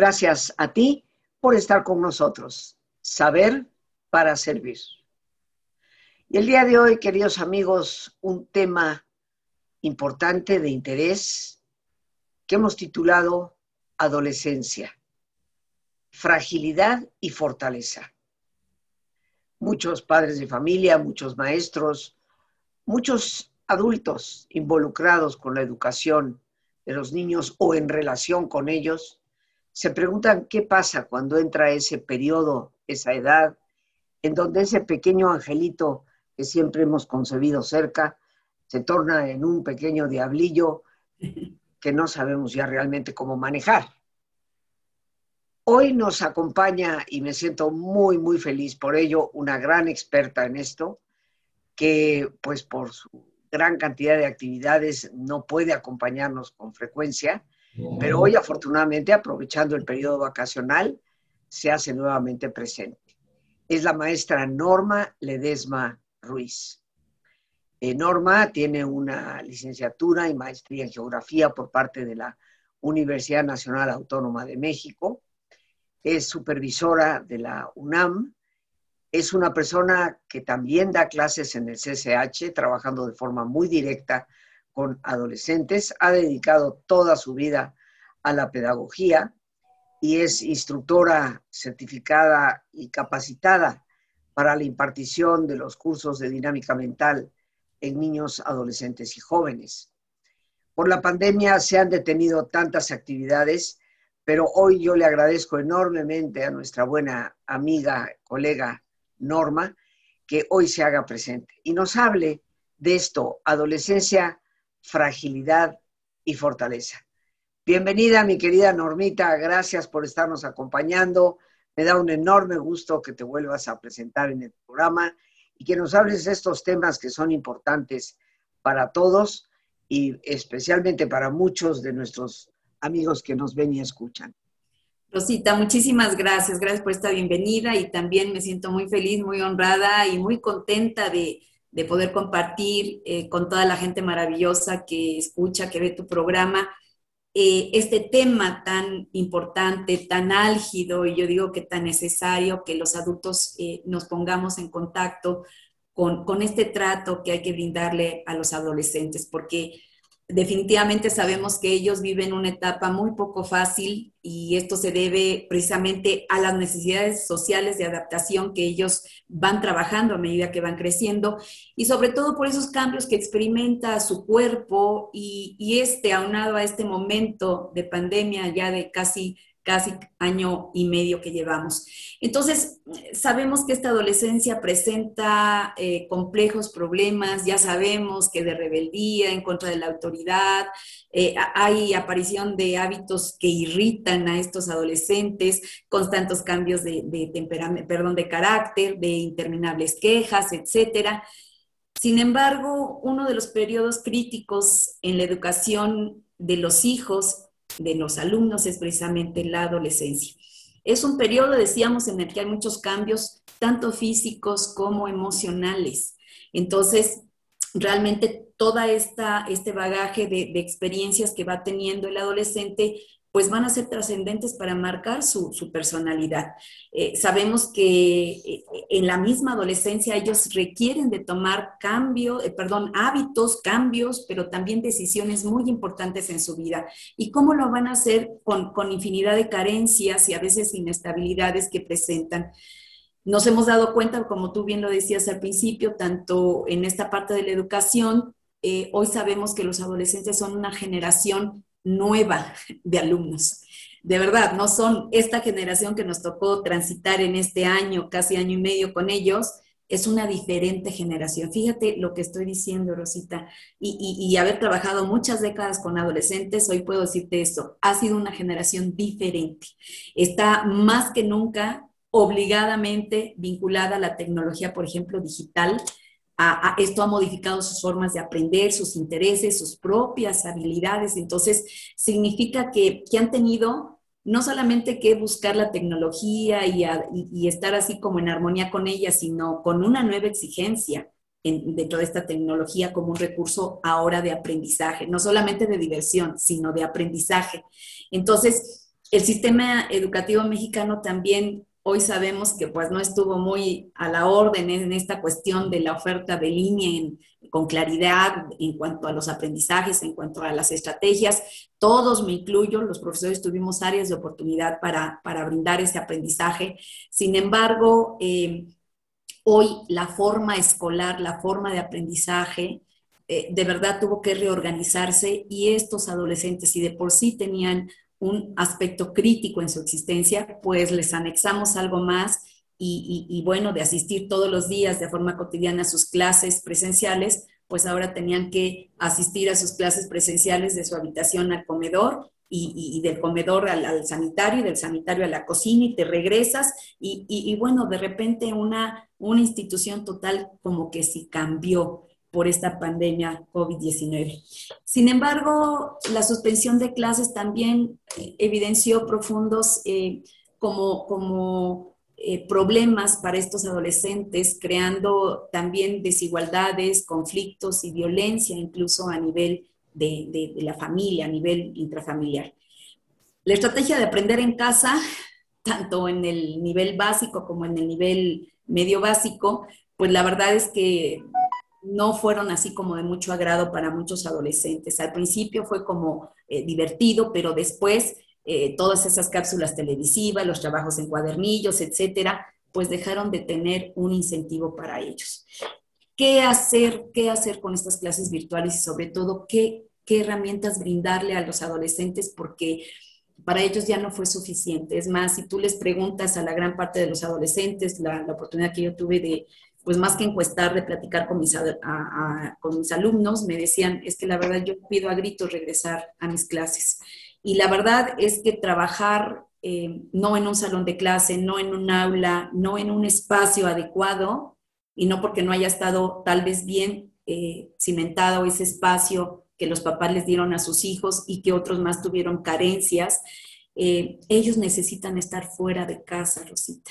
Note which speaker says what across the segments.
Speaker 1: Gracias a ti por estar con nosotros. Saber para servir. Y el día de hoy, queridos amigos, un tema importante de interés que hemos titulado Adolescencia, fragilidad y fortaleza. Muchos padres de familia, muchos maestros, muchos adultos involucrados con la educación de los niños o en relación con ellos, se preguntan qué pasa cuando entra ese periodo, esa edad, en donde ese pequeño angelito que siempre hemos concebido cerca se torna en un pequeño diablillo que no sabemos ya realmente cómo manejar. Hoy nos acompaña, y me siento muy, muy feliz por ello, una gran experta en esto, que pues por su gran cantidad de actividades no puede acompañarnos con frecuencia, pero hoy afortunadamente, aprovechando el periodo vacacional, se hace nuevamente presente. Es la maestra Norma Ledesma Ruiz. Eh, Norma tiene una licenciatura y maestría en geografía por parte de la Universidad Nacional Autónoma de México. Es supervisora de la UNAM. Es una persona que también da clases en el CCH, trabajando de forma muy directa con adolescentes. Ha dedicado toda su vida a la pedagogía y es instructora certificada y capacitada para la impartición de los cursos de dinámica mental en niños, adolescentes y jóvenes. Por la pandemia se han detenido tantas actividades, pero hoy yo le agradezco enormemente a nuestra buena amiga, colega Norma, que hoy se haga presente y nos hable de esto, adolescencia, fragilidad y fortaleza. Bienvenida, mi querida Normita, gracias por estarnos acompañando. Me da un enorme gusto que te vuelvas a presentar en el programa y que nos hables de estos temas que son importantes para todos y especialmente para muchos de nuestros amigos que nos ven y escuchan.
Speaker 2: Rosita, muchísimas gracias, gracias por esta bienvenida y también me siento muy feliz, muy honrada y muy contenta de, poder compartir eh, con toda la gente maravillosa que escucha, que ve tu programa. Eh, este tema tan importante, tan álgido y yo digo que tan necesario que los adultos eh, nos pongamos en contacto con, con, este trato que hay que brindarle a los adolescentes, porque definitivamente sabemos que ellos viven una etapa muy poco fácil y esto se debe precisamente a las necesidades sociales de adaptación que ellos van trabajando a medida que van creciendo y sobre todo por esos cambios que experimenta su cuerpo y, este aunado a este momento de pandemia ya de casi casi año y medio que llevamos. Entonces, sabemos que esta adolescencia presenta eh, complejos problemas, ya sabemos que de rebeldía en contra de la autoridad, eh, hay aparición de hábitos que irritan a estos adolescentes, constantes cambios de, de perdón, de carácter, de interminables quejas, etcétera. Sin embargo, uno de los periodos críticos en la educación de los hijos de los alumnos es precisamente la adolescencia. Es un periodo, decíamos, en el que hay muchos cambios, tanto físicos como emocionales. Entonces, realmente toda esta, este bagaje de, de experiencias que va teniendo el adolescente pues van a ser trascendentes para marcar su, personalidad. Eh, sabemos que eh, en la misma adolescencia ellos requieren de tomar cambio, eh, perdón, hábitos, cambios, pero también decisiones muy importantes en su vida. ¿Y cómo lo van a hacer con, con infinidad de carencias y a veces inestabilidades que presentan? Nos hemos dado cuenta, como tú bien lo decías al principio, tanto en esta parte de la educación, hoy sabemos que los adolescentes son una generación nueva de alumnos. De verdad, no son esta generación que nos tocó transitar en este año, casi año y medio con ellos, es una diferente generación. Fíjate lo que estoy diciendo, Rosita, y, y, haber trabajado muchas décadas con adolescentes, hoy puedo decirte esto, ha sido una generación diferente. Está más que nunca obligadamente vinculada a la tecnología, por ejemplo, digital, esto ha modificado sus formas de aprender, sus intereses, sus propias habilidades. Entonces, significa que, han tenido no solamente que buscar la tecnología y, estar así como en armonía con ella, sino con una nueva exigencia dentro de esta tecnología como un recurso ahora de aprendizaje, no solamente de diversión, sino de aprendizaje. Entonces, el sistema educativo mexicano también hoy sabemos que pues no estuvo muy a la orden en esta cuestión de la oferta de línea con claridad en cuanto a los aprendizajes, en cuanto a las estrategias. Todos, me incluyo, los profesores tuvimos áreas de oportunidad para, brindar ese aprendizaje. Sin embargo, eh, hoy la forma escolar, la forma de aprendizaje, eh, de verdad tuvo que reorganizarse y estos adolescentes, si de por sí tenían un aspecto crítico en su existencia, pues les anexamos algo más y, bueno, de asistir todos los días de forma cotidiana a sus clases presenciales, pues ahora tenían que asistir a sus clases presenciales de su habitación al comedor y, del comedor al, sanitario y del sanitario a la cocina y te regresas. Y, bueno, de repente una, una institución total como que sí cambió por esta pandemia COVID-19. Sin embargo, la suspensión de clases también eh, evidenció profundos eh, como, como eh, problemas para estos adolescentes, creando también desigualdades, conflictos y violencia incluso a nivel de, de la familia, a nivel intrafamiliar. La estrategia de aprender en casa, tanto en el nivel básico como en el nivel medio básico, pues la verdad es que no fueron así como de mucho agrado para muchos adolescentes. Al principio fue como eh, divertido, pero después eh, todas esas cápsulas televisivas, los trabajos en cuadernillos, etcétera, pues dejaron de tener un incentivo para ellos. ¿Qué hacer, qué hacer con estas clases virtuales y sobre todo qué, qué herramientas brindarle a los adolescentes? Porque para ellos ya no fue suficiente. Es más, si tú les preguntas a la gran parte de los adolescentes, la oportunidad que yo tuve de, pues más que encuestar, de platicar con mis, con mis alumnos, me decían, es que la verdad yo pido a gritos regresar a mis clases. Y la verdad es que trabajar eh, no en un salón de clase, no en un aula, no en un espacio adecuado, y no porque no haya estado tal vez bien eh, cimentado ese espacio que los papás les dieron a sus hijos y que otros más tuvieron carencias, eh, ellos necesitan estar fuera de casa, Rosita.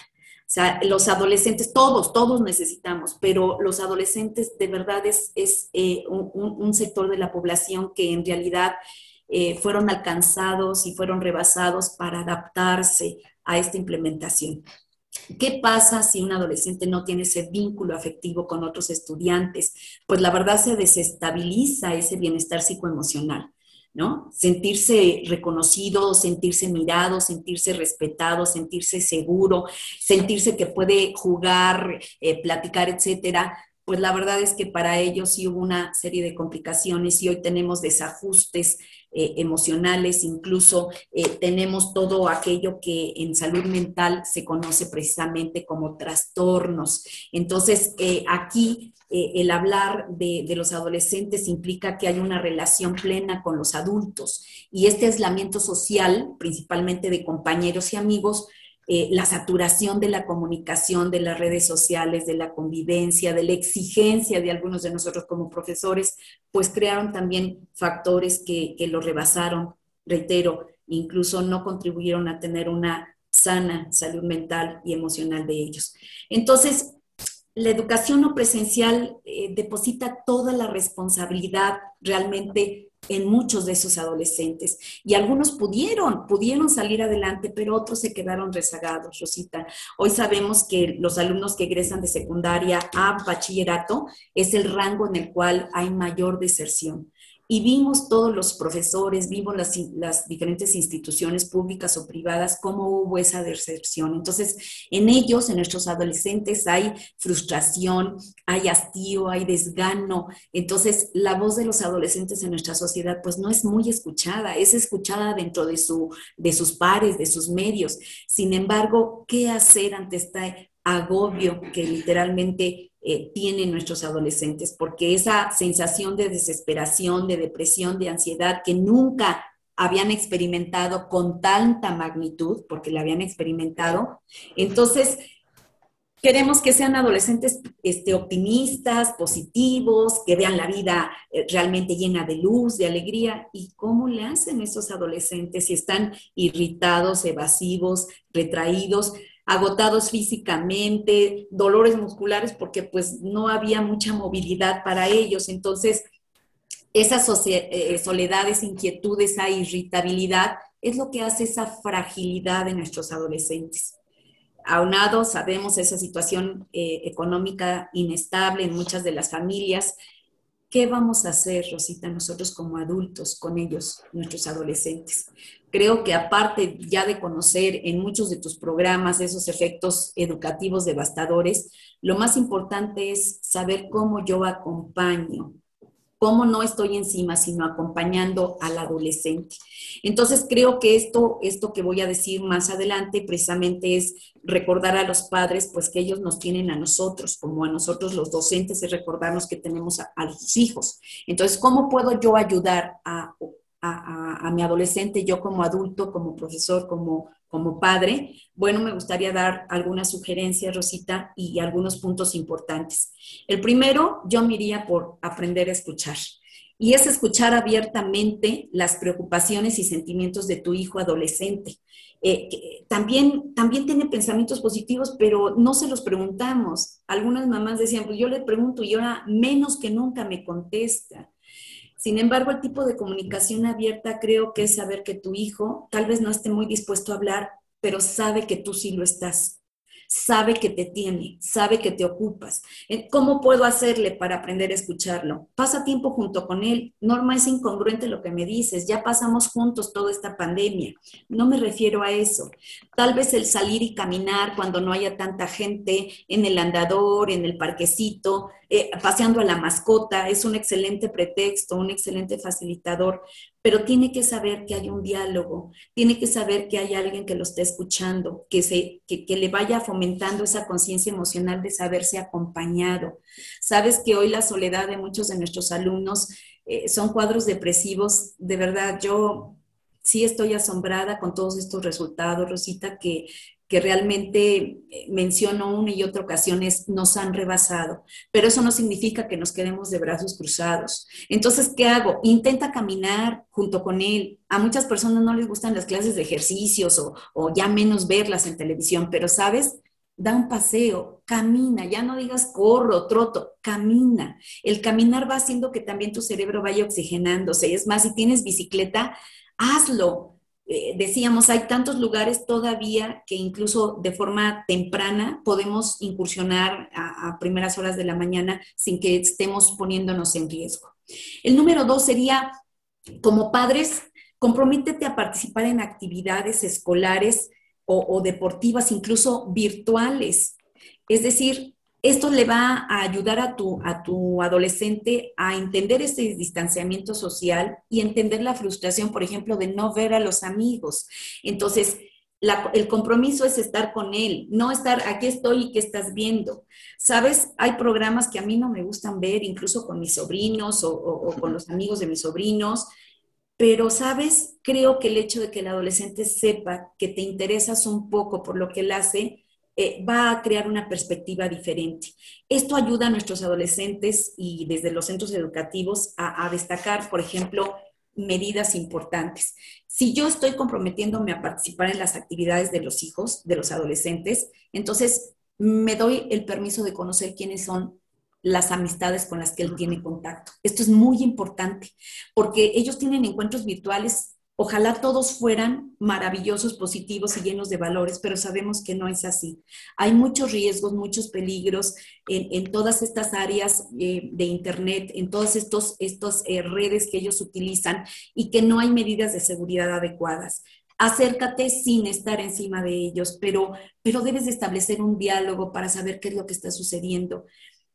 Speaker 2: Sea, los adolescentes, todos, todos necesitamos, pero los adolescentes de verdad es, es eh, un, sector de la población que en realidad eh, fueron alcanzados y fueron rebasados para adaptarse a esta implementación. ¿Qué pasa si un adolescente no tiene ese vínculo afectivo con otros estudiantes? Pues la verdad se desestabiliza ese bienestar psicoemocional. ¿No? Sentirse reconocido, sentirse mirado, sentirse respetado, sentirse seguro, sentirse que puede jugar, eh, platicar, etcétera. Pues la verdad es que para ellos sí hubo una serie de complicaciones y hoy tenemos desajustes eh, emocionales, incluso eh, tenemos todo aquello que en salud mental se conoce precisamente como trastornos. Entonces, aquí eh, el hablar de, los adolescentes implica que hay una relación plena con los adultos y este aislamiento social, principalmente de compañeros y amigos, eh, la saturación de la comunicación, de las redes sociales, de la convivencia, de la exigencia de algunos de nosotros como profesores, pues crearon también factores que, que lo rebasaron, reitero, incluso no contribuyeron a tener una sana salud mental y emocional de ellos. Entonces, la educación no presencial eh, deposita toda la responsabilidad realmente en muchos de esos adolescentes. Y algunos pudieron, pudieron salir adelante, pero otros se quedaron rezagados, Rosita. Hoy sabemos que los alumnos que egresan de secundaria a bachillerato es el rango en el cual hay mayor deserción y vimos todos los profesores, vimos las, diferentes instituciones públicas o privadas, cómo hubo esa deserción. Entonces, en ellos, en nuestros adolescentes, hay frustración, hay hastío, hay desgano. Entonces, la voz de los adolescentes en nuestra sociedad, pues no es muy escuchada, es escuchada dentro de, su, de sus pares, de sus medios. Sin embargo, ¿qué hacer ante este agobio que literalmente eh, tienen nuestros adolescentes, porque esa sensación de desesperación, de depresión, de ansiedad que nunca habían experimentado con tanta magnitud, porque la habían experimentado, entonces queremos que sean adolescentes este, optimistas, positivos, que vean la vida eh, realmente llena de luz, de alegría. ¿Y cómo le hacen esos adolescentes si están irritados, evasivos, retraídos? Agotados físicamente, dolores musculares, porque pues no había mucha movilidad para ellos. Entonces, esas eh, soledades, inquietudes, esa irritabilidad, es lo que hace esa fragilidad de nuestros adolescentes. Aunado, sabemos esa situación eh, económica inestable en muchas de las familias. ¿Qué vamos a hacer, Rosita, nosotros como adultos con ellos, nuestros adolescentes? Creo que aparte ya de conocer en muchos de tus programas esos efectos educativos devastadores, lo más importante es saber cómo yo acompaño cómo no estoy encima, sino acompañando al adolescente. Entonces, creo que esto, esto que voy a decir más adelante precisamente es recordar a los padres, pues que ellos nos tienen a nosotros, como a nosotros los docentes, es recordarnos que tenemos a, a sus hijos. Entonces, ¿cómo puedo yo ayudar a, a, mi adolescente, yo como adulto, como profesor, como, como padre, bueno, me gustaría dar algunas sugerencias, Rosita, y algunos puntos importantes. El primero, yo me iría por aprender a escuchar. Y es escuchar abiertamente las preocupaciones y sentimientos de tu hijo adolescente. Eh, también, también tiene pensamientos positivos, pero no se los preguntamos. Algunas mamás decían, pues yo le pregunto y ahora menos que nunca me contesta. Sin embargo, el tipo de comunicación abierta creo que es saber que tu hijo tal vez no esté muy dispuesto a hablar, pero sabe que tú sí lo estás sabe que te tiene, sabe que te ocupas. Eh, ¿Cómo puedo hacerle para aprender a escucharlo? Pasa tiempo junto con él. Norma, es incongruente lo que me dices. Ya pasamos juntos toda esta pandemia. No me refiero a eso. Tal vez el salir y caminar cuando no haya tanta gente en el andador, en el parquecito, eh, paseando a la mascota, es un excelente pretexto, un excelente facilitador pero tiene que saber que hay un diálogo, tiene que saber que hay alguien que lo está escuchando, que, se, que, le vaya fomentando esa conciencia emocional de saberse acompañado. Sabes que hoy la soledad de muchos de nuestros alumnos eh, son cuadros depresivos, de verdad, yo sí estoy asombrada con todos estos resultados, Rosita, que, que realmente eh, menciono una y otra ocasiones nos han rebasado, pero eso no significa que nos quedemos de brazos cruzados. Entonces, ¿qué hago? Intenta caminar junto con él. A muchas personas no les gustan las clases de ejercicios o, o ya menos verlas en televisión, pero sabes, da un paseo, camina, ya no digas corro, troto, camina. El caminar va haciendo que también tu cerebro vaya oxigenándose. Es más, si tienes bicicleta, hazlo eh, decíamos, hay tantos lugares todavía que incluso de forma temprana podemos incursionar a, primeras horas de la mañana sin que estemos poniéndonos en riesgo. El número dos sería, como padres, comprométete a participar en actividades escolares o deportivas, incluso virtuales. Es decir, esto le va a ayudar a tu, a tu adolescente a entender este distanciamiento social y entender la frustración, por ejemplo, de no ver a los amigos. Entonces, el compromiso es estar con él, no estar aquí estoy y qué estás viendo. Sabes, hay programas que a mí no me gustan ver, incluso con mis sobrinos o, o con los amigos de mis sobrinos, pero sabes, creo que el hecho de que el adolescente sepa que te interesas un poco por lo que él hace, eh, va a crear una perspectiva diferente. Esto ayuda a nuestros adolescentes y desde los centros educativos a, destacar, por ejemplo, medidas importantes. Si yo estoy comprometiéndome a participar en las actividades de los hijos, de los adolescentes, entonces me doy el permiso de conocer quiénes son las amistades con las que él tiene contacto. Esto es muy importante porque ellos tienen encuentros virtuales Ojalá todos fueran maravillosos, positivos y llenos de valores, pero sabemos que no es así. Hay muchos riesgos, muchos peligros en, todas estas áreas eh, de Internet, en todas estas estos, eh, redes que ellos utilizan y que no hay medidas de seguridad adecuadas acércate sin estar encima de ellos, pero, pero debes de establecer un diálogo para saber qué es lo que está sucediendo.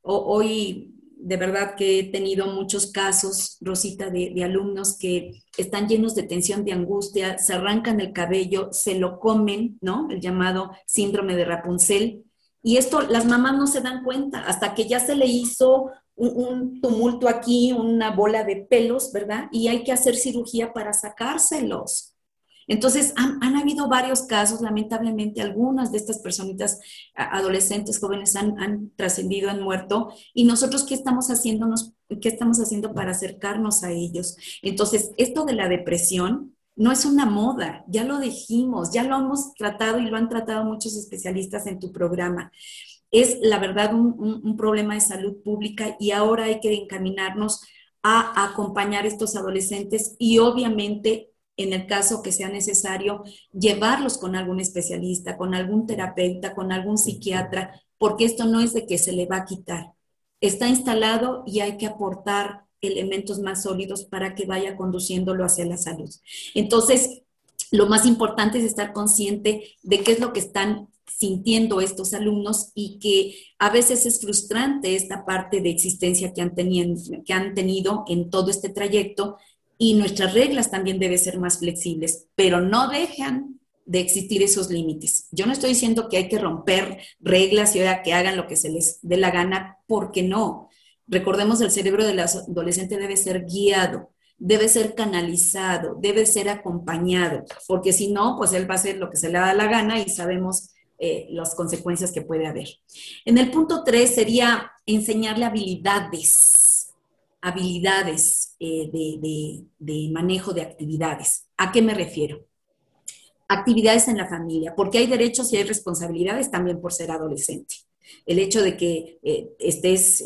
Speaker 2: hoy de verdad que he tenido muchos casos, Rosita, de, alumnos que están llenos de tensión, de angustia, se arrancan el cabello, se lo comen, ¿no? El llamado síndrome de Rapunzel. Y esto las mamás no se dan cuenta hasta que ya se le hizo un, tumulto aquí, una bola de pelos, ¿verdad? Y hay que hacer cirugía para sacárselos. Entonces, han, habido varios casos, lamentablemente, algunas de estas personitas, adolescentes, jóvenes, han, trascendido, han muerto, y nosotros, ¿qué estamos haciéndonos, qué estamos haciendo para acercarnos a ellos? Entonces, esto de la depresión no es una moda, ya lo dijimos, ya lo hemos tratado y lo han tratado muchos especialistas en tu programa. Es, la verdad, un, un problema de salud pública y ahora hay que encaminarnos a acompañar a estos adolescentes y obviamente en el caso que sea necesario, llevarlos con algún especialista, con algún terapeuta, con algún psiquiatra, porque esto no es de que se le va a quitar. Está instalado y hay que aportar elementos más sólidos para que vaya conduciéndolo hacia la salud. Entonces, lo más importante es estar consciente de qué es lo que están sintiendo estos alumnos y que a veces es frustrante esta parte de existencia que han, tenido, que han tenido en todo este trayecto y nuestras reglas también deben ser más flexibles, pero no dejan de existir esos límites. Yo no estoy diciendo que hay que romper reglas y ahora que hagan lo que se les dé la gana, porque no. Recordemos, el cerebro del adolescente debe ser guiado, debe ser canalizado, debe ser acompañado, porque si no, pues él va a hacer lo que se le da la gana y sabemos eh, las consecuencias que puede haber. En el punto tres sería enseñarle habilidades, habilidades eh, de, manejo de actividades. ¿A qué me refiero? Actividades en la familia, porque hay derechos y hay responsabilidades también por ser adolescente. El hecho de que eh, estés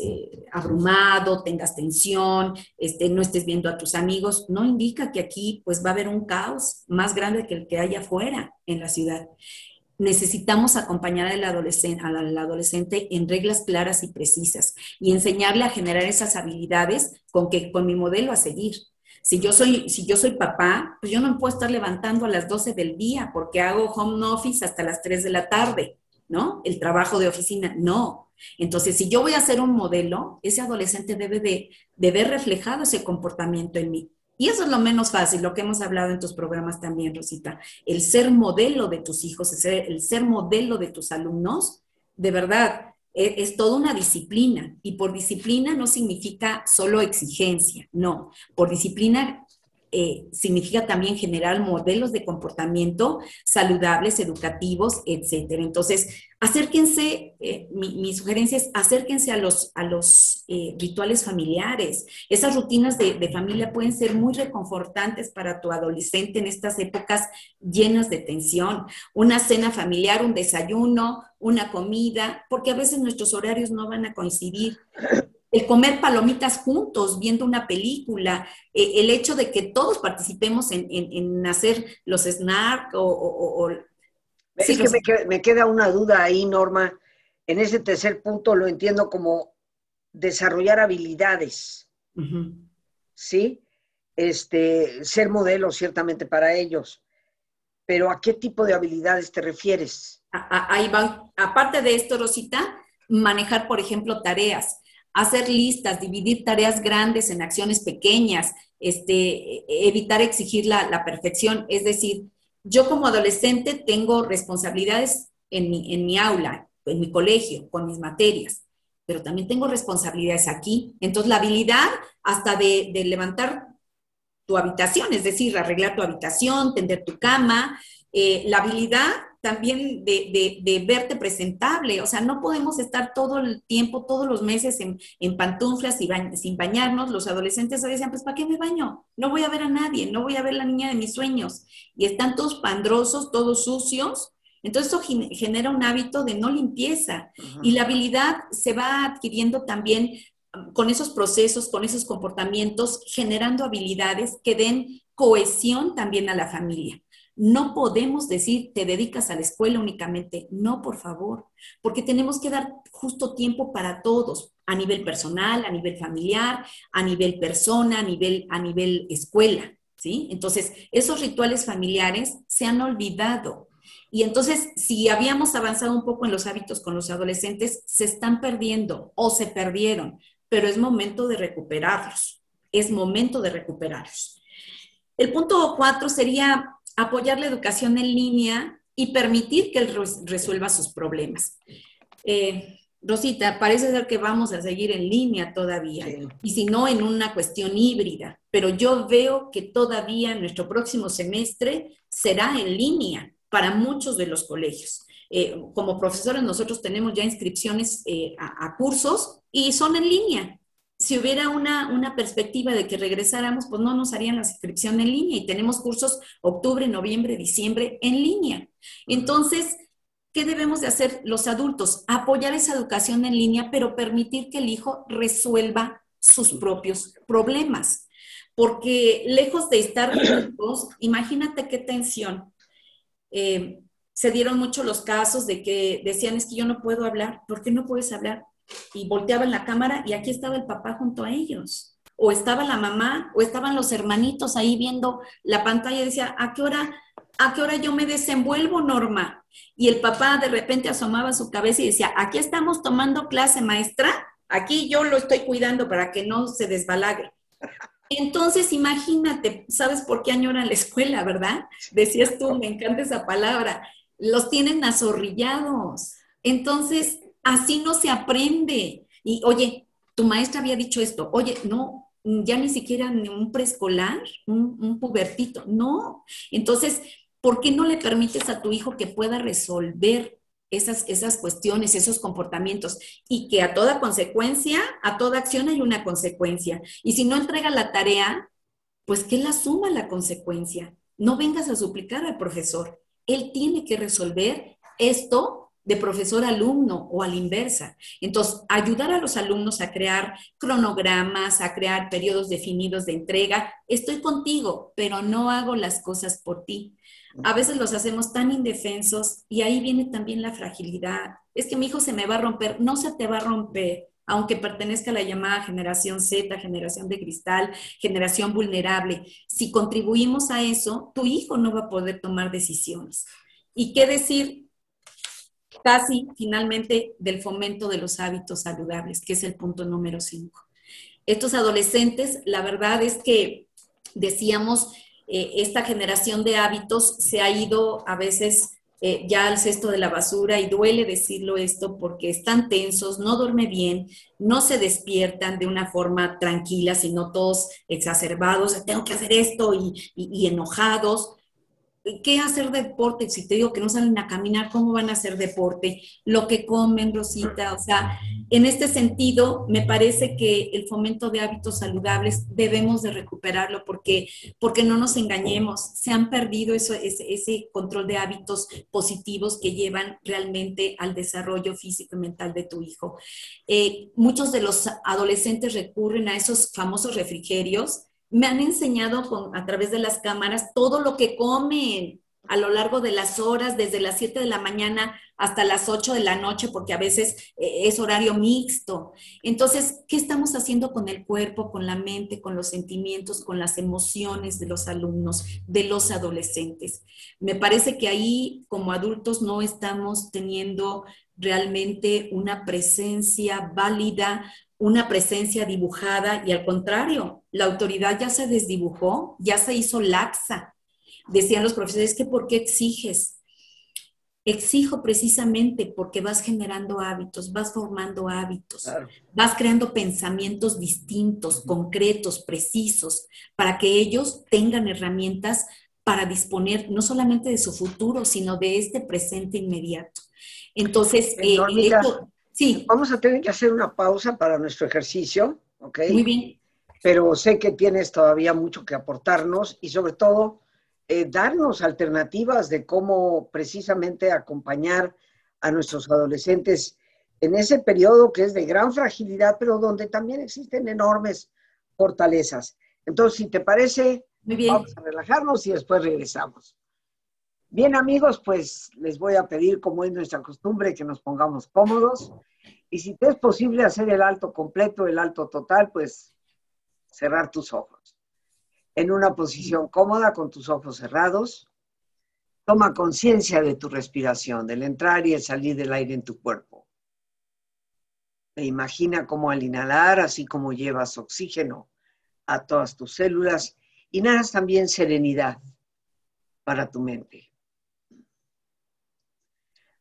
Speaker 2: abrumado, tengas tensión, este, no estés viendo a tus amigos, no indica que aquí pues va a haber un caos más grande que el que hay afuera en la ciudad necesitamos acompañar al adolescente, adolescente en reglas claras y precisas y enseñarle a generar esas habilidades con, que, con mi modelo a seguir. Si yo, soy, si yo soy papá, pues yo no puedo estar levantando a las 12 del día porque hago home office hasta las 3 de la tarde, ¿no? El trabajo de oficina, no. Entonces, si yo voy a ser un modelo, ese adolescente debe de, de ver reflejado ese comportamiento en mí. Y eso es lo menos fácil, lo que hemos hablado en tus programas también, Rosita. El ser modelo de tus hijos, el ser, modelo de tus alumnos, de verdad, es, es, toda una disciplina. Y por disciplina no significa solo exigencia, no. Por disciplina eh, significa también generar modelos de comportamiento saludables, educativos, etcétera. Entonces, acérquense, eh, mi, sugerencia es acérquense a los, a los eh, rituales familiares. Esas rutinas de, de, familia pueden ser muy reconfortantes para tu adolescente en estas épocas llenas de tensión. Una cena familiar, un desayuno, una comida, porque a veces nuestros horarios no van a coincidir el comer palomitas juntos, viendo una película, eh, el hecho de que todos participemos en, hacer los snacks o...
Speaker 1: es que me, queda, una duda ahí, Norma. En ese tercer punto lo entiendo como desarrollar habilidades, ¿sí? Este, ser modelo ciertamente para ellos. Pero ¿a qué tipo de habilidades te refieres?
Speaker 2: Ahí van. Aparte de esto, Rosita, manejar, por ejemplo, tareas hacer listas, dividir tareas grandes en acciones pequeñas, este, evitar exigir la, perfección. Es decir, yo como adolescente tengo responsabilidades en mi, en mi aula, en mi colegio, con mis materias, pero también tengo responsabilidades aquí. Entonces, la habilidad hasta de, de levantar tu habitación, es decir, arreglar tu habitación, tender tu cama, eh, la habilidad también de, verte presentable. O sea, no podemos estar todo el tiempo, todos los meses en, pantuflas y sin bañarnos. Los adolescentes a decían, pues ¿para qué me baño? No voy a ver a nadie, no voy a ver la niña de mis sueños. Y están todos pandrosos, todos sucios. Entonces eso genera un hábito de no limpieza. Y la habilidad se va adquiriendo también um, con esos procesos, con esos comportamientos, generando habilidades que den cohesión también a la familia. No podemos decir, te dedicas a la escuela únicamente. No, por favor, porque tenemos que dar justo tiempo para todos, a nivel personal, a nivel familiar, a nivel persona, a nivel, a nivel escuela. ¿sí? Entonces, esos rituales familiares se han olvidado. Y entonces, si habíamos avanzado un poco en los hábitos con los adolescentes, se están perdiendo o se perdieron, pero es momento de recuperarlos. Es momento de recuperarlos. El punto cuatro sería apoyar la educación en línea y permitir que él resuelva sus problemas. Eh, Rosita, parece ser que vamos a seguir en línea todavía, y si no en una cuestión híbrida, pero yo veo que todavía nuestro próximo semestre será en línea para muchos de los colegios. Eh, como profesores nosotros tenemos ya inscripciones eh, a, cursos y son en línea si hubiera una, una, perspectiva de que regresáramos, pues no nos harían la inscripción en línea y tenemos cursos octubre, noviembre, diciembre en línea. Entonces, ¿qué debemos de hacer los adultos? Apoyar esa educación en línea, pero permitir que el hijo resuelva sus propios problemas. porque lejos de estar juntos, imagínate qué tensión. Eh, se dieron mucho los casos de que decían, es que yo no puedo hablar, ¿por qué no puedes hablar? Y volteaban la cámara y aquí estaba el papá junto a ellos. O estaba la mamá, o estaban los hermanitos ahí viendo la pantalla y decía, ¿a qué hora, a qué hora yo me desenvuelvo, Norma? Y el papá de repente asomaba su cabeza y decía, aquí estamos tomando clase, maestra, aquí yo lo estoy cuidando para que no se desbalagre. Entonces, imagínate, ¿sabes por qué añoran la escuela, verdad? Decías tú, me encanta esa palabra los tienen azorrillados. Entonces, así no se aprende. Y oye, tu maestra había dicho esto, oye, no, ya ni siquiera un preescolar, un, un pubertito, no. Entonces, ¿por qué no le permites a tu hijo que pueda resolver esas, esas cuestiones, esos comportamientos y que a toda consecuencia, a toda acción hay una consecuencia. Y si no entrega la tarea, pues que la suma la consecuencia. No vengas a suplicar al profesor él tiene que resolver esto de profesor-alumno o a inversa. Entonces, ayudar a los alumnos a crear cronogramas, a crear periodos definidos de entrega. Estoy contigo, pero no hago las cosas por ti. A veces los hacemos tan indefensos y ahí viene también la fragilidad. Es que mi hijo se me va a romper, no se te va a romper, aunque pertenezca a la llamada generación Z, generación de cristal, generación vulnerable. Si contribuimos a eso, tu hijo no va a poder tomar decisiones. ¿Y qué decir casi finalmente del fomento de los hábitos saludables, que es el punto número 5? Estos adolescentes, la verdad es que decíamos, eh, esta generación de hábitos se ha ido a veces eh, ya al cesto de la basura y duele decirlo esto porque están tensos, no duerme bien, no se despiertan de una forma tranquila, sino todos exacerbados, tengo que hacer esto y enojados. ¿Qué hacer deporte? Si te digo que no salen a caminar, ¿cómo van a hacer deporte? Lo que comen, Rosita. O sea, en este sentido, me parece que el fomento de hábitos saludables debemos de recuperarlo porque, porque no nos engañemos. Se han perdido eso, ese, control de hábitos positivos que llevan realmente al desarrollo físico y mental de tu hijo. Eh, muchos de los adolescentes recurren a esos famosos refrigerios me han enseñado con, a través de las cámaras todo lo que comen a lo largo de las horas, desde las 7 de la mañana hasta las 8 de la noche, porque a veces eh, es horario mixto. Entonces, ¿qué estamos haciendo con el cuerpo, con la mente, con los sentimientos, con las emociones de los alumnos, de los adolescentes? Me parece que ahí como adultos no estamos teniendo realmente una presencia válida, una presencia dibujada y al contrario, la autoridad ya se desdibujó, ya se hizo laxa. Decían los profesores que ¿por qué exiges? Exijo precisamente porque vas generando hábitos, vas formando hábitos, vas creando pensamientos distintos, concretos, precisos, para que ellos tengan herramientas para disponer no solamente de su futuro, sino de este presente inmediato. Entonces,
Speaker 1: eh, Sí. Vamos a tener que hacer una pausa para nuestro ejercicio, ¿ok?
Speaker 2: Muy bien.
Speaker 1: Pero sé que tienes todavía mucho que aportarnos y sobre todo eh, darnos alternativas de cómo precisamente acompañar a nuestros adolescentes en ese periodo que es de gran fragilidad, pero donde también existen enormes fortalezas. Entonces, si te parece, vamos a relajarnos y después regresamos. Bien amigos, pues les voy a pedir, como es nuestra costumbre, que nos pongamos cómodos. Y si te es posible hacer el alto completo, el alto total, pues cerrar tus ojos. En una posición cómoda, con tus ojos cerrados, toma conciencia de tu respiración, del entrar y el salir del aire en tu cuerpo. E imagina cómo al inhalar, así como llevas oxígeno a todas tus células, inhalas también serenidad para tu mente.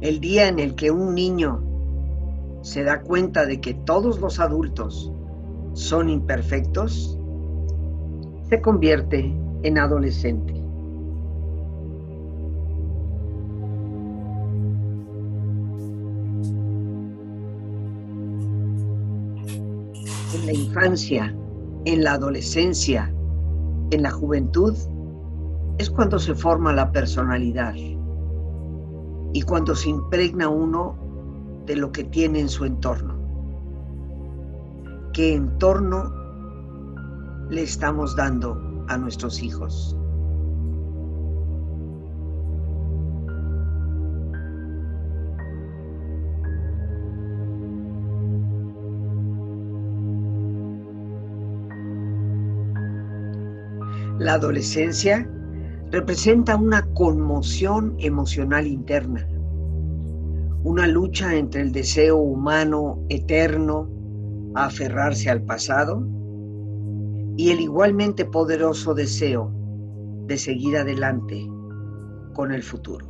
Speaker 1: El día en el que un niño se da cuenta de que todos los adultos son imperfectos, se convierte en adolescente. En la infancia, en la adolescencia, en la juventud, es cuando se forma la personalidad y cuando se impregna uno de lo que tiene en su entorno. ¿Qué entorno le estamos dando a nuestros hijos? La adolescencia representa una conmoción emocional interna, una lucha entre el deseo humano eterno a aferrarse al pasado y el igualmente poderoso deseo de seguir adelante con el futuro.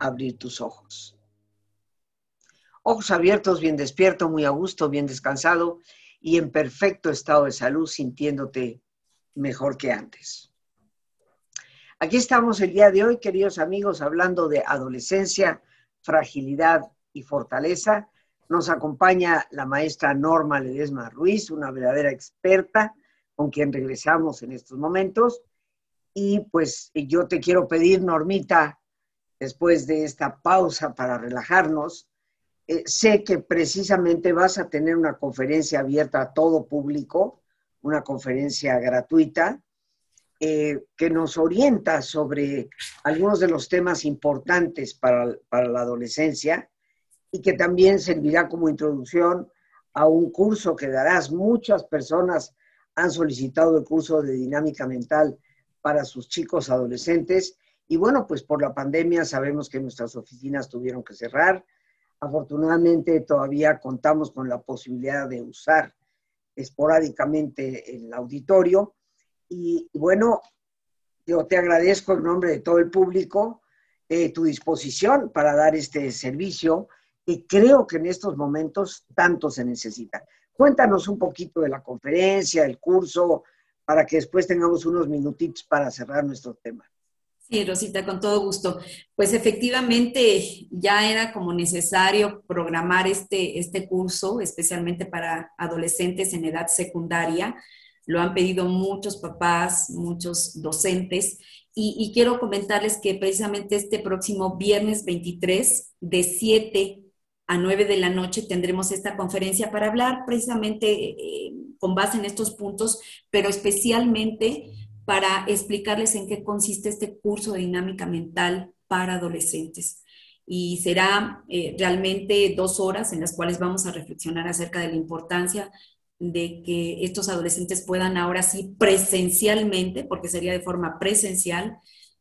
Speaker 1: abrir tus ojos. Ojos abiertos, bien despierto, muy a gusto, bien descansado y en perfecto estado de salud, sintiéndote mejor que antes. Aquí estamos el día de hoy, queridos amigos, hablando de adolescencia, fragilidad y fortaleza. Nos acompaña la maestra Norma Ledesma Ruiz, una verdadera experta con quien regresamos en estos momentos. Y pues yo te quiero pedir, Normita, después de esta pausa para relajarnos, eh, sé que precisamente vas a tener una conferencia abierta a todo público, una conferencia gratuita, eh, que nos orienta sobre algunos de los temas importantes para, para la adolescencia y que también servirá como introducción a un curso que darás. Muchas personas han solicitado el curso de dinámica mental para sus chicos adolescentes y bueno, pues por la pandemia sabemos que nuestras oficinas tuvieron que cerrar. Afortunadamente todavía contamos con la posibilidad de usar esporádicamente el auditorio. Y, bueno, yo te agradezco en nombre de todo el público eh, tu disposición para dar este servicio que creo que en estos momentos tanto se necesita. Cuéntanos un poquito de la conferencia, el curso, para que después tengamos unos minutitos para cerrar nuestro tema.
Speaker 2: Rosita, con todo gusto. Pues efectivamente ya era como necesario programar este, este curso, especialmente para adolescentes en edad secundaria. Lo han pedido muchos papás, muchos docentes. Y, quiero comentarles que precisamente este próximo viernes 23, de 7 a 9 de la noche, tendremos esta conferencia para hablar precisamente eh, con base en estos puntos, pero especialmente para explicarles en qué consiste este curso de dinámica mental para adolescentes. Y será eh, realmente dos horas en las cuales vamos a reflexionar acerca de la importancia de que estos adolescentes puedan ahora sí presencialmente, porque sería de forma presencial,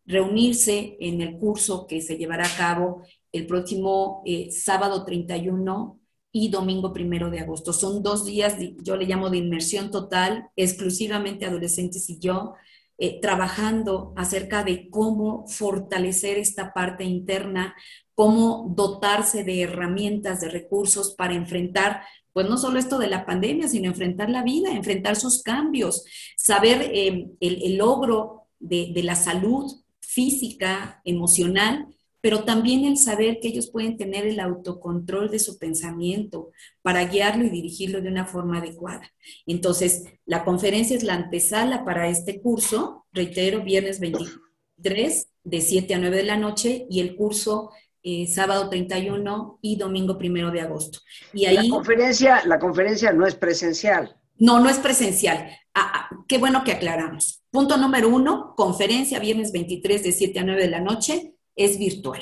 Speaker 2: reunirse en el curso que se llevará a cabo el próximo eh, sábado 31 y domingo primero de agosto. Son dos días, yo le llamo de inmersión total, exclusivamente adolescentes y yo, eh, trabajando acerca de cómo fortalecer esta parte interna, cómo dotarse de herramientas, de recursos para enfrentar, pues no solo esto de la pandemia, sino enfrentar la vida, enfrentar sus cambios, saber eh, el, logro de, de la salud física, emocional, pero también el saber que ellos pueden tener el autocontrol de su pensamiento para guiarlo y dirigirlo de una forma adecuada. Entonces, la conferencia es la antesala para este curso, reitero, viernes 23 de 7 a 9 de la noche y el curso eh, sábado 31 y domingo 1 de agosto. Y
Speaker 1: ahí, la, conferencia, la conferencia no es presencial.
Speaker 2: No, no es presencial. Ah, ah, qué bueno que aclaramos. Punto número uno, conferencia viernes 23 de 7 a 9 de la noche, es virtual.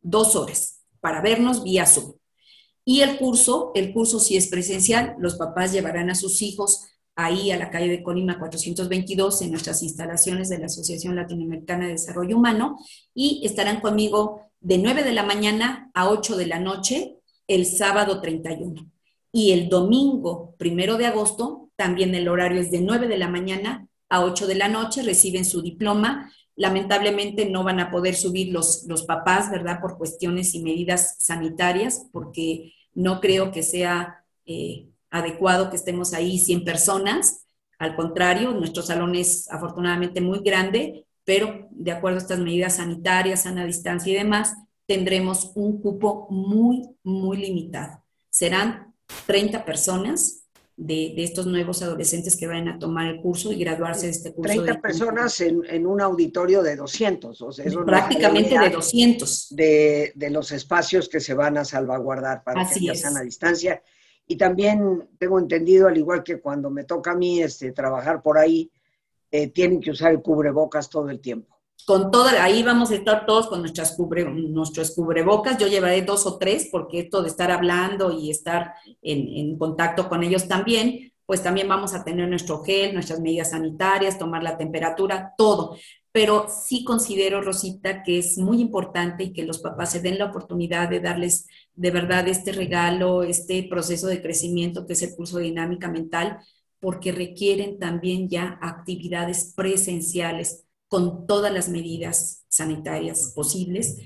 Speaker 2: Dos horas para vernos vía Zoom. Y el curso, el curso sí es presencial, los papás llevarán a sus hijos ahí a la calle de Colima 422 en nuestras instalaciones de la Asociación Latinoamericana de Desarrollo Humano y estarán conmigo de 9 de la mañana a 8 de la noche el sábado 31. Y el domingo primero de agosto, también el horario es de 9 de la mañana a 8 de la noche, reciben su diploma. Lamentablemente no van a poder subir los, los papás, ¿verdad? Por cuestiones y medidas sanitarias, porque no creo que sea eh, adecuado que estemos ahí 100 personas. Al contrario, nuestro salón es afortunadamente muy grande, pero de acuerdo a estas medidas sanitarias, sana distancia y demás, tendremos un cupo muy, muy limitado. Serán 30 personas de, estos nuevos adolescentes que vayan a tomar el curso y graduarse de este curso.
Speaker 1: 30 personas en, un auditorio de 200, o sea,
Speaker 2: prácticamente de 200.
Speaker 1: De, de, los espacios que se van a salvaguardar para que haya sana distancia. Y también tengo entendido, al igual que cuando me toca a mí este, trabajar por ahí, eh, tienen que usar el cubrebocas todo el tiempo
Speaker 2: con toda, ahí vamos a estar todos con nuestras cubre, nuestros cubrebocas. Yo llevaré dos o tres porque esto de estar hablando y estar en, en, contacto con ellos también, pues también vamos a tener nuestro gel, nuestras medidas sanitarias, tomar la temperatura, todo. Pero sí considero, Rosita, que es muy importante y que los papás se den la oportunidad de darles de verdad este regalo, este proceso de crecimiento que es el curso de dinámica mental, porque requieren también ya actividades presenciales con todas las medidas sanitarias posibles,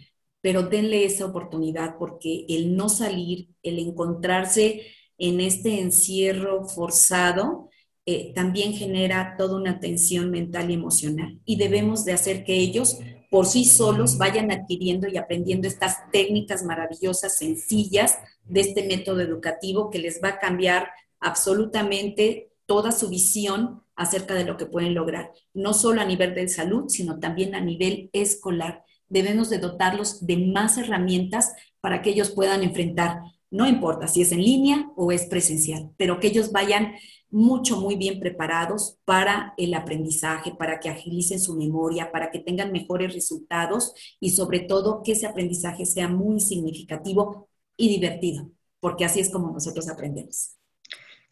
Speaker 2: pero denle esa oportunidad porque el no salir, el encontrarse en este encierro forzado, eh, también genera toda una tensión mental y emocional. Y debemos de hacer que ellos por sí solos vayan adquiriendo y aprendiendo estas técnicas maravillosas, sencillas de este método educativo que les va a cambiar absolutamente toda su visión acerca de lo que pueden lograr, no solo a nivel de salud, sino también a nivel escolar. Debemos de dotarlos de más herramientas para que ellos puedan enfrentar, no importa si es en línea o es presencial, pero que ellos vayan mucho, muy bien preparados para el aprendizaje, para que agilicen su memoria, para que tengan mejores resultados y sobre todo que ese aprendizaje sea muy significativo y divertido, porque así es como nosotros aprendemos.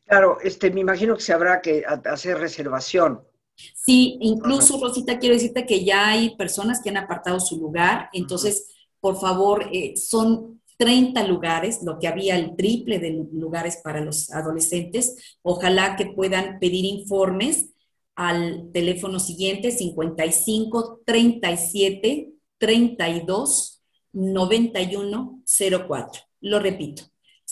Speaker 1: Claro, este, me imagino que se habrá que hacer reservación.
Speaker 2: Sí, incluso, Rosita, quiero decirte que ya hay personas que han apartado su lugar, entonces, por favor, eh, son 30 lugares, lo que había el triple de lugares para los adolescentes. Ojalá que puedan pedir informes al teléfono siguiente, 55 37 32 91 04. Lo repito,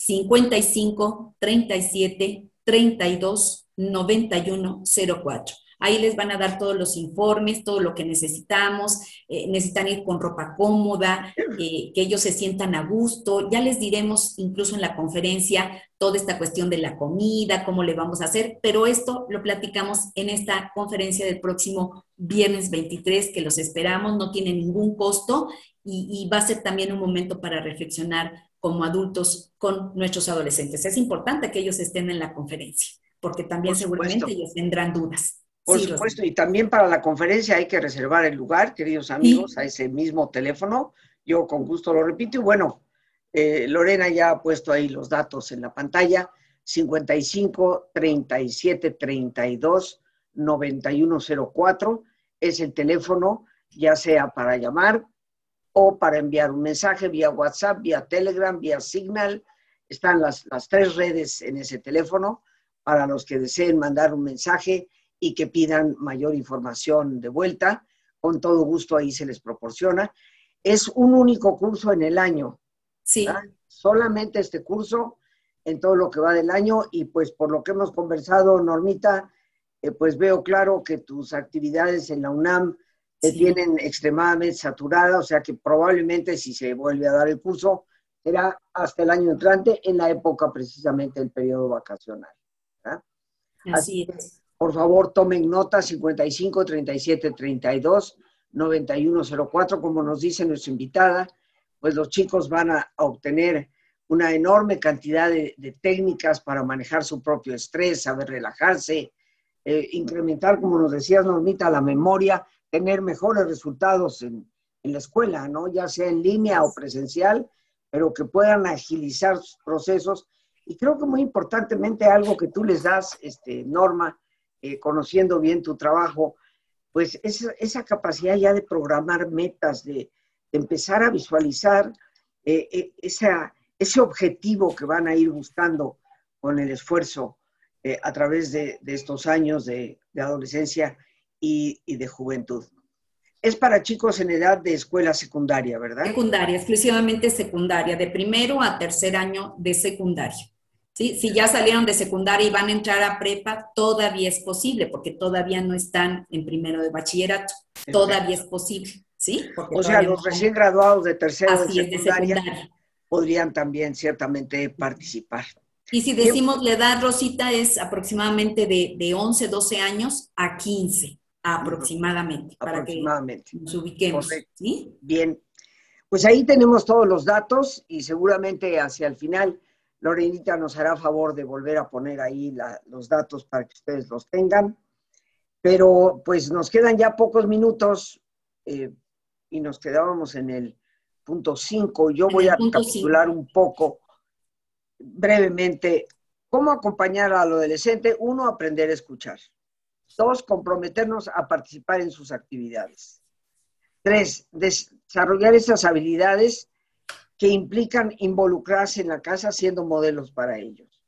Speaker 2: 55 37 32 91 04. Ahí les van a dar todos los informes, todo lo que necesitamos. Eh, necesitan ir con ropa cómoda, eh, que ellos se sientan a gusto. Ya les diremos incluso en la conferencia toda esta cuestión de la comida, cómo le vamos a hacer, pero esto lo platicamos en esta conferencia del próximo viernes 23, que los esperamos, no tiene ningún costo y, y va a ser también un momento para reflexionar como adultos con nuestros adolescentes. Es importante que ellos estén en la conferencia, porque también seguramente ellos tendrán dudas.
Speaker 1: Por supuesto, y también para la conferencia hay que reservar el lugar, queridos amigos, a ese mismo teléfono. Yo con gusto lo repito. Y bueno, eh, Lorena ya ha puesto ahí los datos en la pantalla. 55 37 32 9104 es el teléfono, ya sea para llamar o para enviar un mensaje vía WhatsApp, vía Telegram, vía Signal. Están las, las tres redes en ese teléfono para los que deseen mandar un mensaje y que pidan mayor información de vuelta. Con todo gusto ahí se les proporciona. Es un único curso en el año.
Speaker 2: Sí.
Speaker 1: Solamente este curso en todo lo que va del año y pues por lo que hemos conversado, Normita, eh, pues veo claro que tus actividades en la UNAM tienen extremadamente saturada, o sea que probablemente si se vuelve a dar el curso, será hasta el año entrante, en la época precisamente del periodo vacacional.
Speaker 2: Así, es.
Speaker 1: Por favor, tomen nota 55 37 32 9104, como nos dice nuestra invitada, pues los chicos van a obtener una enorme cantidad de, técnicas para manejar su propio estrés, saber relajarse, eh, incrementar, como nos decías, Normita, la memoria, tener mejores resultados en, en la escuela, ¿no? Ya sea en línea o presencial, pero que puedan agilizar sus procesos. Y creo que muy importantemente algo que tú les das, este, Norma, eh, conociendo bien tu trabajo, pues esa, esa capacidad ya de programar metas, de, empezar a visualizar eh, eh, esa, ese objetivo que van a ir buscando con el esfuerzo a través de, de, estos años de, de adolescencia y, y, de juventud. Es para chicos en edad de escuela secundaria, ¿verdad?
Speaker 2: Secundaria, exclusivamente secundaria, de primero a tercer año de secundaria. ¿sí? Si ya salieron de secundaria y van a entrar a prepa, todavía es posible, porque todavía no están en primero de bachillerato. Todavía es posible, ¿sí?
Speaker 1: o sea, los recién graduados de tercero de secundaria, podrían también ciertamente participar.
Speaker 2: Y si decimos la edad, Rosita, es aproximadamente de, de 11, 12 años a 15, aproximadamente, para que nos ubiquemos. ¿sí?
Speaker 1: Bien, pues ahí tenemos todos los datos y seguramente hacia el final Lorenita nos hará favor de volver a poner ahí los datos para que ustedes los tengan. Pero pues nos quedan ya pocos minutos eh, y nos quedábamos en el punto 5. Yo voy a recapitular un poco brevemente cómo acompañar al adolescente. Uno, aprender a escuchar. Dos, comprometernos a participar en sus actividades. Tres, desarrollar esas habilidades que implican involucrarse en la casa siendo modelos para ellos.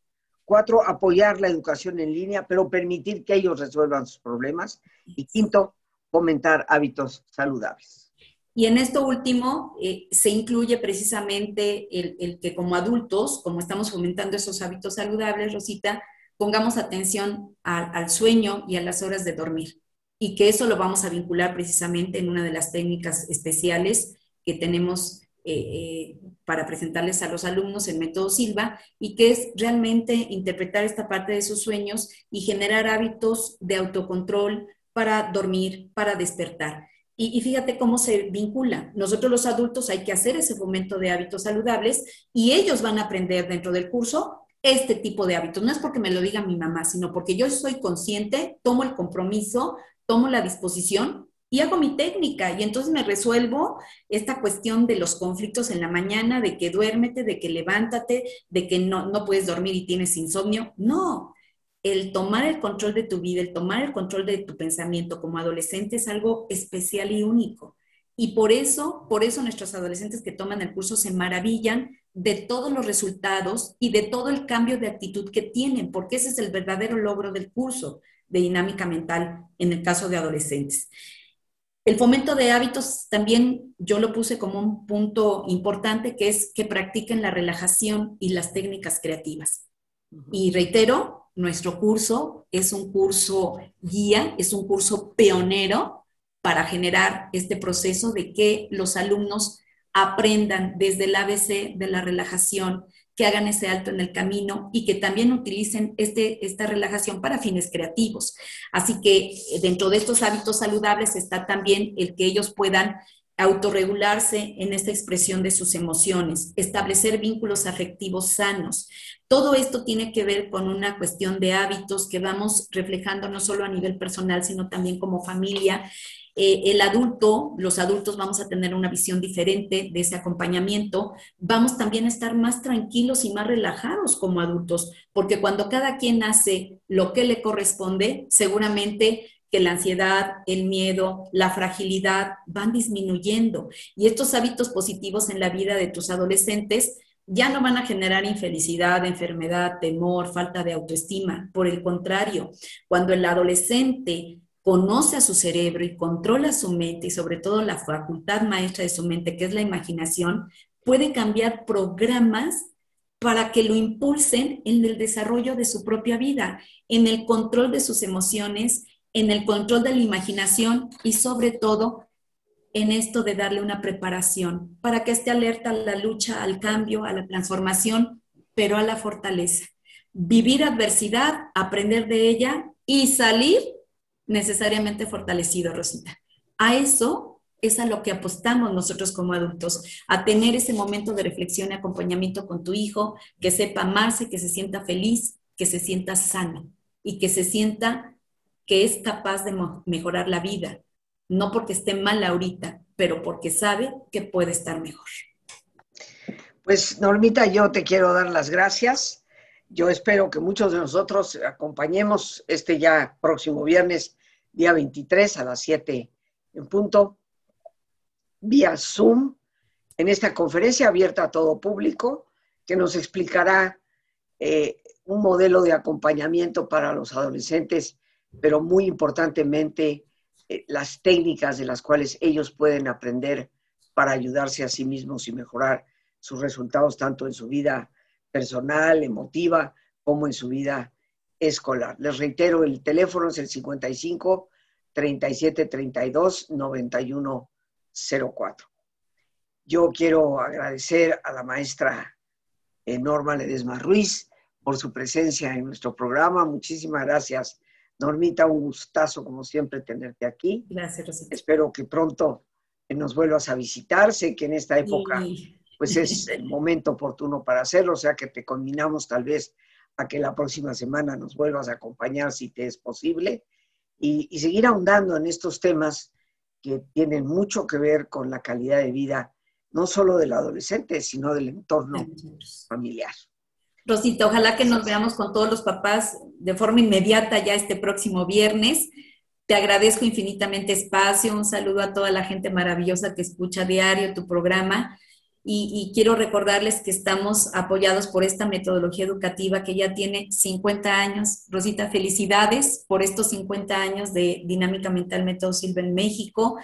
Speaker 1: Cuatro, apoyar la educación en línea, pero permitir que ellos resuelvan sus problemas. Y quinto, fomentar hábitos saludables.
Speaker 2: Y en esto último eh, se incluye precisamente el, que como adultos, como estamos fomentando esos hábitos saludables, Rosita, pongamos atención al sueño y a las horas de dormir. Y que eso lo vamos a vincular precisamente en una de las técnicas especiales que tenemos eh, para presentarles a los alumnos el método Silva y que es realmente interpretar esta parte de sus sueños y generar hábitos de autocontrol para dormir, para despertar. Y, y, fíjate cómo se vincula. Nosotros los adultos hay que hacer ese fomento de hábitos saludables y ellos van a aprender dentro del curso este tipo de hábitos. No es porque me lo diga mi mamá, sino porque yo soy consciente, tomo el compromiso, tomo la disposición y hago mi técnica y entonces me resuelvo esta cuestión de los conflictos en la mañana, de que duérmete, de que levántate, de que no, no puedes dormir y tienes insomnio. No, el tomar el control de tu vida, el tomar el control de tu pensamiento como adolescente es algo especial y único. Y por eso, por eso nuestros adolescentes que toman el curso se maravillan de todos los resultados y de todo el cambio de actitud que tienen, porque ese es el verdadero logro del curso de dinámica mental en el caso de adolescentes. El fomento de hábitos también yo lo puse como un punto importante, que es que practiquen la relajación y las técnicas creativas. Y reitero, nuestro curso es un curso guía, es un curso pionero para generar este proceso de que los alumnos aprendan desde el ABC de la relajación, que hagan ese alto en el camino y que también utilicen este, esta relajación para fines creativos. Así que eh, dentro de estos hábitos saludables está también el que ellos puedan autorregularse en esta expresión de sus emociones, establecer vínculos afectivos sanos. Todo esto tiene que ver con una cuestión de hábitos que vamos reflejando no solo a nivel personal, sino también como familia eh, el adulto, los adultos vamos a tener una visión diferente de ese acompañamiento, vamos también a estar más tranquilos y más relajados como adultos, porque cuando cada quien hace lo que le corresponde, seguramente que la ansiedad, el miedo, la fragilidad van disminuyendo. Y estos hábitos positivos en la vida de tus adolescentes ya no van a generar infelicidad, enfermedad, temor, falta de autoestima. Por el contrario, cuando el adolescente conoce a su cerebro y controla su mente y sobre todo la facultad maestra de su mente, que es la imaginación, puede cambiar programas para que lo impulsen en el desarrollo de su propia vida, en el control de sus emociones, en el control de la imaginación y sobre todo en esto de darle una preparación para que esté alerta a la lucha, al cambio, a la transformación, pero a la fortaleza. Vivir adversidad, aprender de ella y salir necesariamente fortalecido, Rosita. A eso es a lo que apostamos nosotros como adultos, a tener ese momento de reflexión y acompañamiento con tu hijo, que sepa amarse, que se sienta feliz, que se sienta sano y que se sienta que es capaz de mejorar la vida, no porque esté mal ahorita, pero porque sabe que puede estar mejor.
Speaker 1: Pues Normita, yo te quiero dar las gracias. Yo espero que muchos de nosotros acompañemos este ya próximo viernes, día 23 a las 7 en punto, vía Zoom, en esta conferencia abierta a todo público, que nos explicará eh, un modelo de acompañamiento para los adolescentes, pero muy importantemente eh, las técnicas de las cuales ellos pueden aprender para ayudarse a sí mismos y mejorar sus resultados tanto en su vida personal, emotiva, como en su vida escolar. Les reitero, el teléfono es el 55 37 32 91 04. Yo quiero agradecer a la maestra Norma Ledesma Ruiz por su presencia en nuestro programa. Muchísimas gracias, Normita. Un gustazo, como siempre, tenerte aquí.
Speaker 2: Gracias, Rosita.
Speaker 1: Espero que pronto nos vuelvas a visitar. Sé que en esta época pues es el momento oportuno para hacerlo, o sea que te combinamos tal vez a que la próxima semana nos vuelvas a acompañar si te es posible y, y seguir ahondando en estos temas que tienen mucho que ver con la calidad de vida, no solo del adolescente, sino del entorno familiar.
Speaker 2: Rosita, ojalá que nos veamos con todos los papás de forma inmediata ya este próximo viernes. Te agradezco infinitamente espacio, un saludo a toda la gente maravillosa que escucha diario tu programa y, quiero recordarles que estamos apoyados por esta metodología educativa que ya tiene 50 años. Rosita, felicidades por estos 50 años de Dinámica Mental Método Silva en México.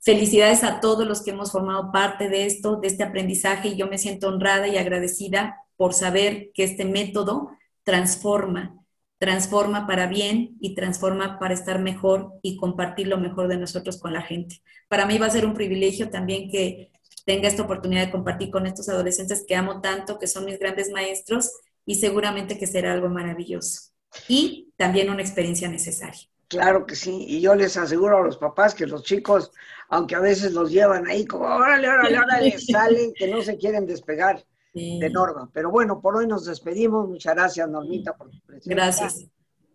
Speaker 2: Felicidades a todos los que hemos formado parte de esto, de este aprendizaje, y yo me siento honrada y agradecida por saber que este método transforma, transforma para bien y transforma para estar mejor y compartir lo mejor de nosotros con la gente. Para mí va a ser un privilegio también que tenga esta oportunidad de compartir con estos adolescentes que amo tanto, que son mis grandes maestros y seguramente que será algo maravilloso y también una experiencia necesaria.
Speaker 1: Claro que sí, y yo les aseguro a los papás que los chicos, aunque a veces los llevan ahí como, órale, órale, órale, salen, que no se quieren despegar de Norma. Pero bueno, por hoy nos despedimos. Muchas gracias, Normita, por tu
Speaker 2: presencia. Gracias.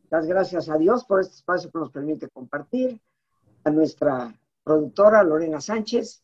Speaker 1: Las gracias a Dios por este espacio que nos permite compartir, a nuestra productora Lorena Sánchez